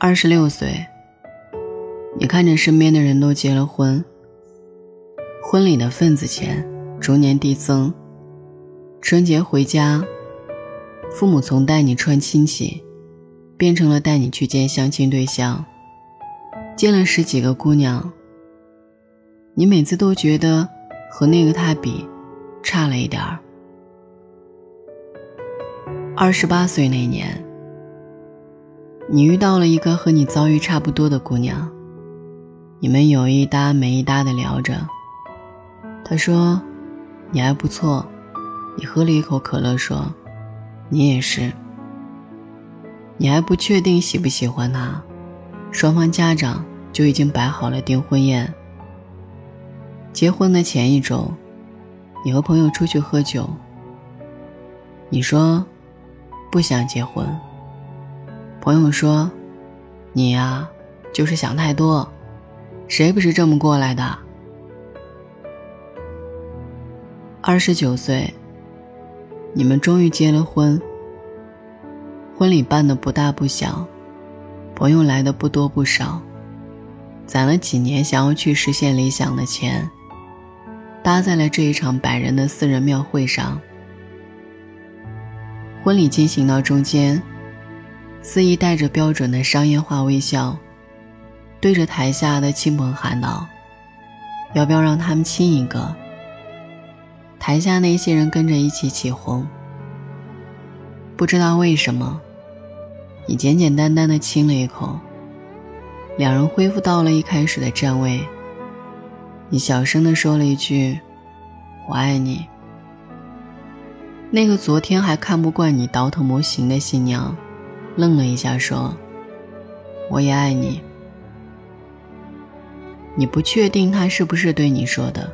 二十六岁，你看着身边的人都结了婚，婚礼的份子钱逐年递增，春节回家，父母从带你串亲戚，变成了带你去见相亲对象，见了十几个姑娘，你每次都觉得和那个他比，差了一点儿。二十八岁那年。你遇到了一个和你遭遇差不多的姑娘，你们有一搭没一搭的聊着。她说：“你还不错。”你喝了一口可乐，说：“你也是。”你还不确定喜不喜欢他，双方家长就已经摆好了订婚宴。结婚的前一周，你和朋友出去喝酒。你说：“不想结婚。”朋友说：“你呀，就是想太多，谁不是这么过来的？”二十九岁，你们终于结了婚。婚礼办的不大不小，朋友来的不多不少，攒了几年想要去实现理想的钱，搭在了这一场百人的私人庙会上。婚礼进行到中间。司仪带着标准的商业化微笑，对着台下的亲朋喊道：“要不要让他们亲一个？”台下那些人跟着一起起哄。不知道为什么，你简简单单的亲了一口，两人恢复到了一开始的站位。你小声的说了一句：“我爱你。”那个昨天还看不惯你倒腾模型的新娘。愣了一下，说：“我也爱你。”你不确定他是不是对你说的，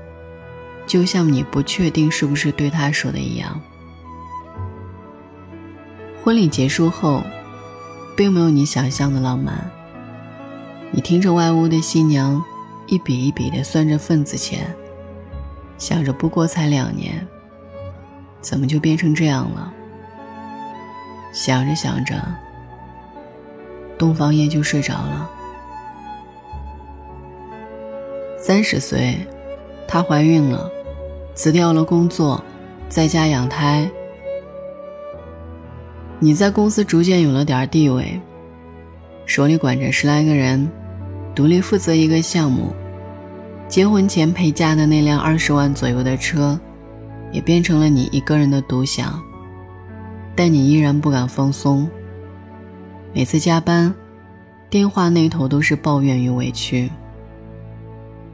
就像你不确定是不是对他说的一样。婚礼结束后，并没有你想象的浪漫。你听着外屋的新娘一笔一笔的算着份子钱，想着不过才两年，怎么就变成这样了？想着想着。东方夜就睡着了。三十岁，她怀孕了，辞掉了工作，在家养胎。你在公司逐渐有了点地位，手里管着十来个人，独立负责一个项目。结婚前陪嫁的那辆二十万左右的车，也变成了你一个人的独享。但你依然不敢放松。每次加班，电话那头都是抱怨与委屈。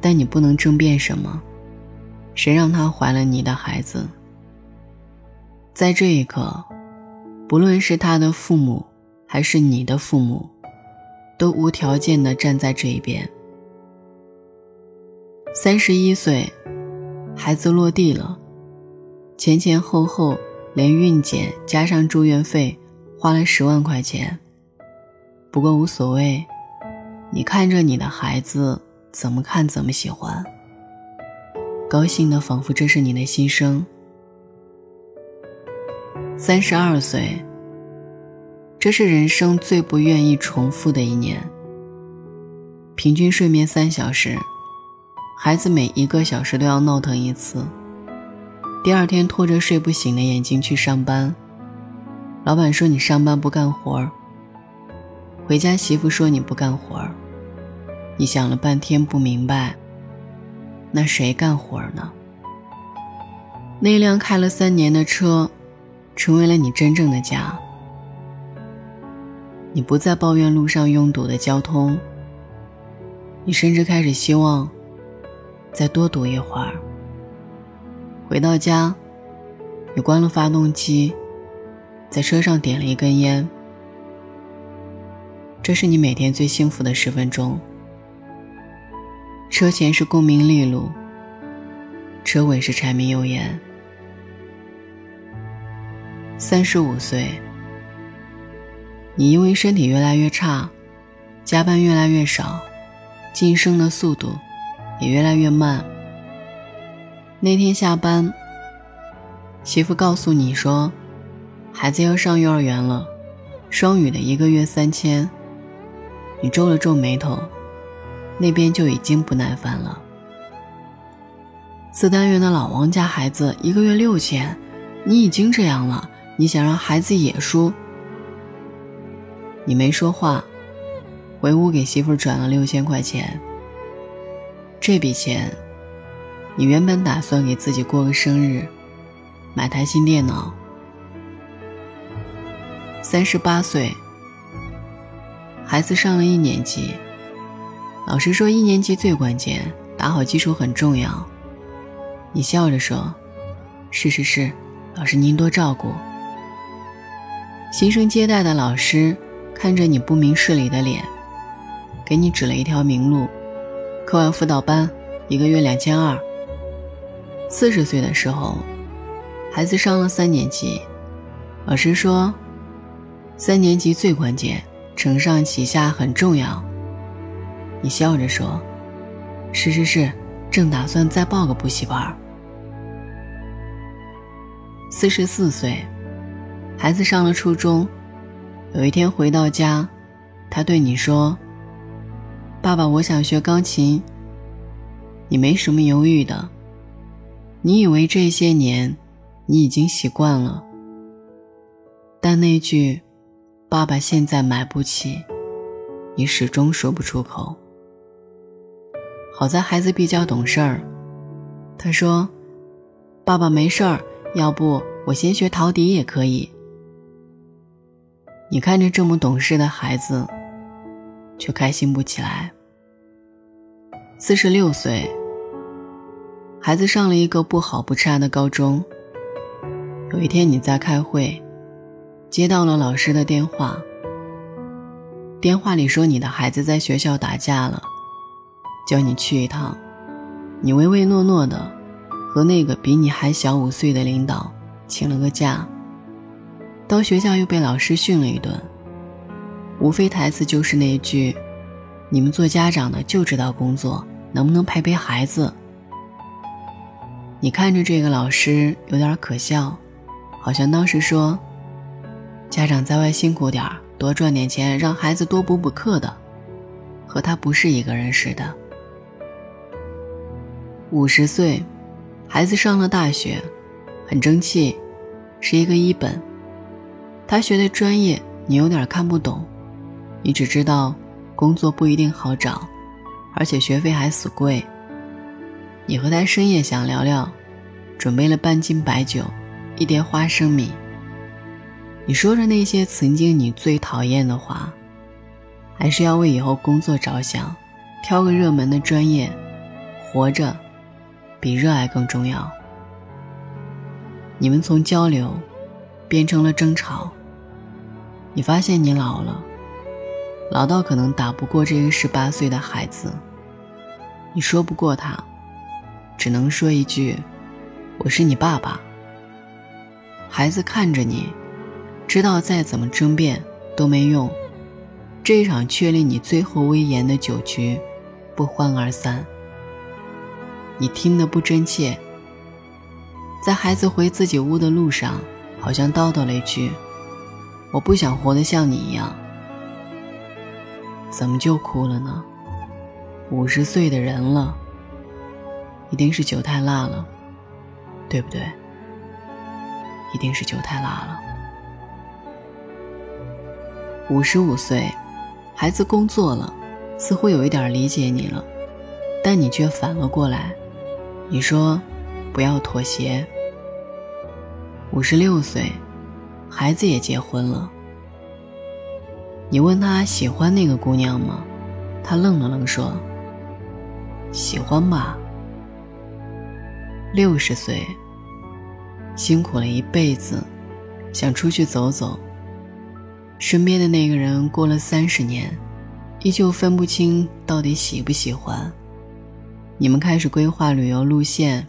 但你不能争辩什么，谁让她怀了你的孩子？在这一刻，不论是他的父母还是你的父母，都无条件的站在这一边。三十一岁，孩子落地了，前前后后连孕检加上住院费，花了十万块钱。不过无所谓，你看着你的孩子怎么看怎么喜欢，高兴的仿佛这是你的心声。三十二岁，这是人生最不愿意重复的一年。平均睡眠三小时，孩子每一个小时都要闹腾一次。第二天拖着睡不醒的眼睛去上班，老板说你上班不干活儿。回家，媳妇说你不干活儿，你想了半天不明白。那谁干活儿呢？那辆开了三年的车，成为了你真正的家。你不再抱怨路上拥堵的交通，你甚至开始希望再多堵一会儿。回到家，你关了发动机，在车上点了一根烟。这是你每天最幸福的十分钟。车前是功名利禄，车尾是柴米油盐。三十五岁，你因为身体越来越差，加班越来越少，晋升的速度也越来越慢。那天下班，媳妇告诉你说，孩子要上幼儿园了，双语的一个月三千。你皱了皱眉头，那边就已经不耐烦了。四单元的老王家孩子一个月六千，你已经这样了，你想让孩子也输？你没说话，回屋给媳妇转了六千块钱。这笔钱，你原本打算给自己过个生日，买台新电脑。三十八岁，孩子上了一年级。老师说一年级最关键，打好基础很重要。你笑着说：“是是是，老师您多照顾。”新生接待的老师看着你不明事理的脸，给你指了一条明路：课外辅导班，一个月两千二。四十岁的时候，孩子上了三年级，老师说：“三年级最关键，承上启下很重要。”你笑着说：“是是是。”正打算再报个补习班。四十四岁，孩子上了初中，有一天回到家，他对你说：“爸爸，我想学钢琴。”你没什么犹豫的，你以为这些年你已经习惯了，但那句“爸爸现在买不起”，你始终说不出口。好在孩子比较懂事儿，他说：“爸爸没事儿，要不我先学陶笛也可以。”你看着这么懂事的孩子，却开心不起来。四十六岁，孩子上了一个不好不差的高中。有一天你在开会，接到了老师的电话，电话里说你的孩子在学校打架了。叫你去一趟，你唯唯诺诺的，和那个比你还小五岁的领导请了个假。到学校又被老师训了一顿，无非台词就是那一句：“你们做家长的就知道工作，能不能陪陪孩子？”你看着这个老师有点可笑，好像当时说：“家长在外辛苦点儿多赚点钱，让孩子多补补课的，和他不是一个人似的。”五十岁，孩子上了大学，很争气，是一个一本。他学的专业你有点看不懂，你只知道工作不一定好找，而且学费还死贵。你和他深夜想聊聊，准备了半斤白酒，一碟花生米。你说着那些曾经你最讨厌的话，还是要为以后工作着想，挑个热门的专业，活着。比热爱更重要。你们从交流变成了争吵。你发现你老了，老到可能打不过这个十八岁的孩子。你说不过他，只能说一句：“我是你爸爸。”孩子看着你，知道再怎么争辩都没用。这一场确立你最后威严的酒局，不欢而散。你听得不真切，在孩子回自己屋的路上，好像叨叨了一句：“我不想活得像你一样。”怎么就哭了呢？五十岁的人了，一定是酒太辣了，对不对？一定是酒太辣了。五十五岁，孩子工作了，似乎有一点理解你了，但你却反了过来。你说，不要妥协。五十六岁，孩子也结婚了。你问他喜欢那个姑娘吗？他愣了愣说：“喜欢吧。”六十岁，辛苦了一辈子，想出去走走。身边的那个人过了三十年，依旧分不清到底喜不喜欢。你们开始规划旅游路线，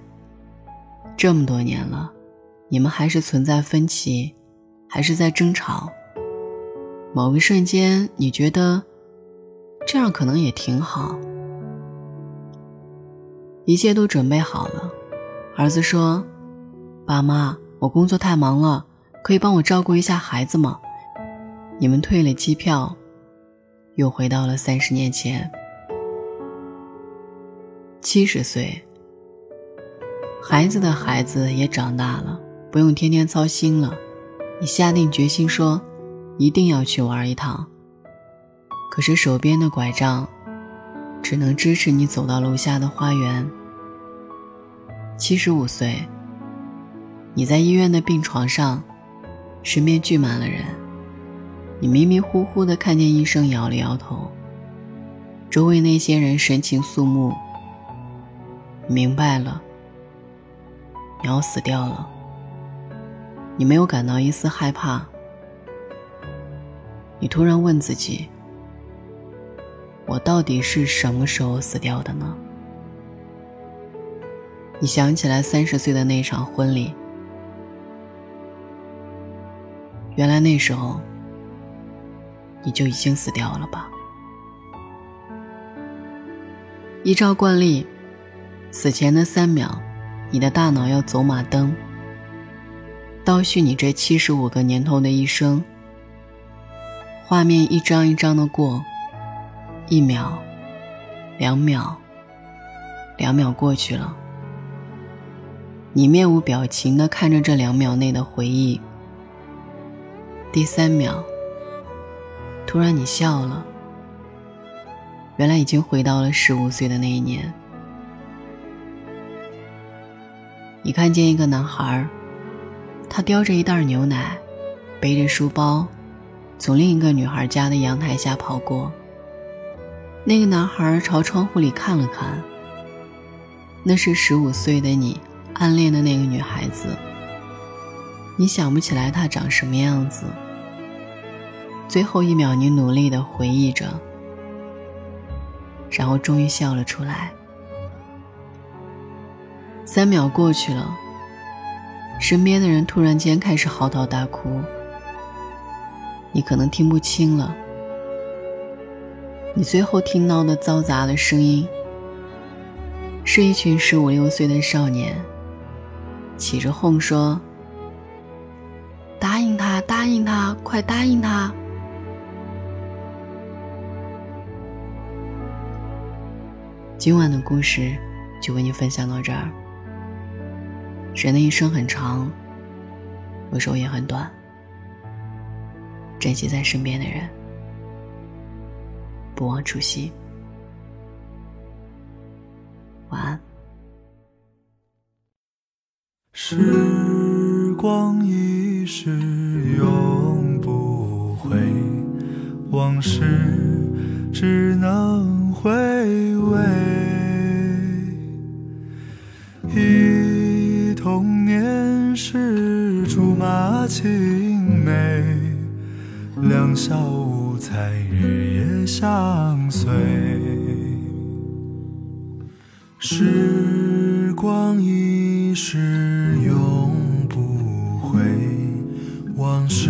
这么多年了，你们还是存在分歧，还是在争吵。某个瞬间，你觉得这样可能也挺好。一切都准备好了，儿子说：“爸妈，我工作太忙了，可以帮我照顾一下孩子吗？”你们退了机票，又回到了三十年前。七十岁，孩子的孩子也长大了，不用天天操心了。你下定决心说，一定要去玩一趟。可是手边的拐杖，只能支持你走到楼下的花园。七十五岁，你在医院的病床上，身边聚满了人。你迷迷糊糊的看见医生摇了摇头，周围那些人神情肃穆。明白了，你要死掉了。你没有感到一丝害怕。你突然问自己：我到底是什么时候死掉的呢？你想起来三十岁的那场婚礼，原来那时候你就已经死掉了吧？依照惯例。死前的三秒，你的大脑要走马灯，倒叙你这七十五个年头的一生。画面一张一张的过，一秒，两秒，两秒过去了，你面无表情的看着这两秒内的回忆。第三秒，突然你笑了，原来已经回到了十五岁的那一年。你看见一个男孩，他叼着一袋牛奶，背着书包，从另一个女孩家的阳台下跑过。那个男孩朝窗户里看了看，那是十五岁的你暗恋的那个女孩子。你想不起来她长什么样子。最后一秒，你努力的回忆着，然后终于笑了出来。三秒过去了，身边的人突然间开始嚎啕大哭。你可能听不清了，你最后听到的嘈杂的声音，是一群十五六岁的少年起着哄说：“答应他，答应他，快答应他！”今晚的故事就为你分享到这儿。人的一生很长，有时候也很短。珍惜在身边的人，不忘初心。晚安。时光一逝永不回，往事只能回味。青梅，两小无猜日夜相随。时光一逝永不回，往事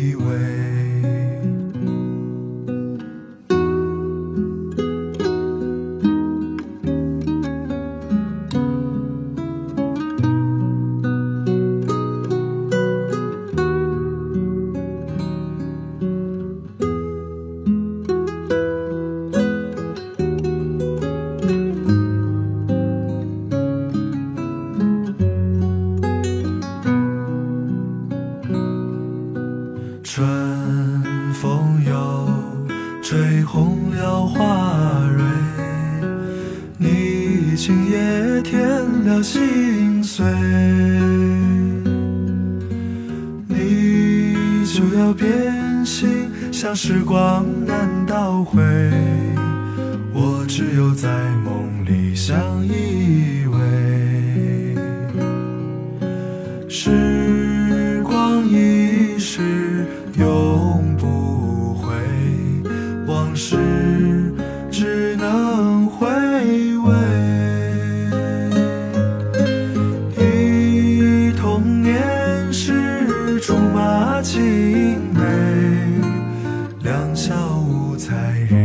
时光难倒回我只有在梦里相依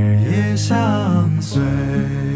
日夜相随。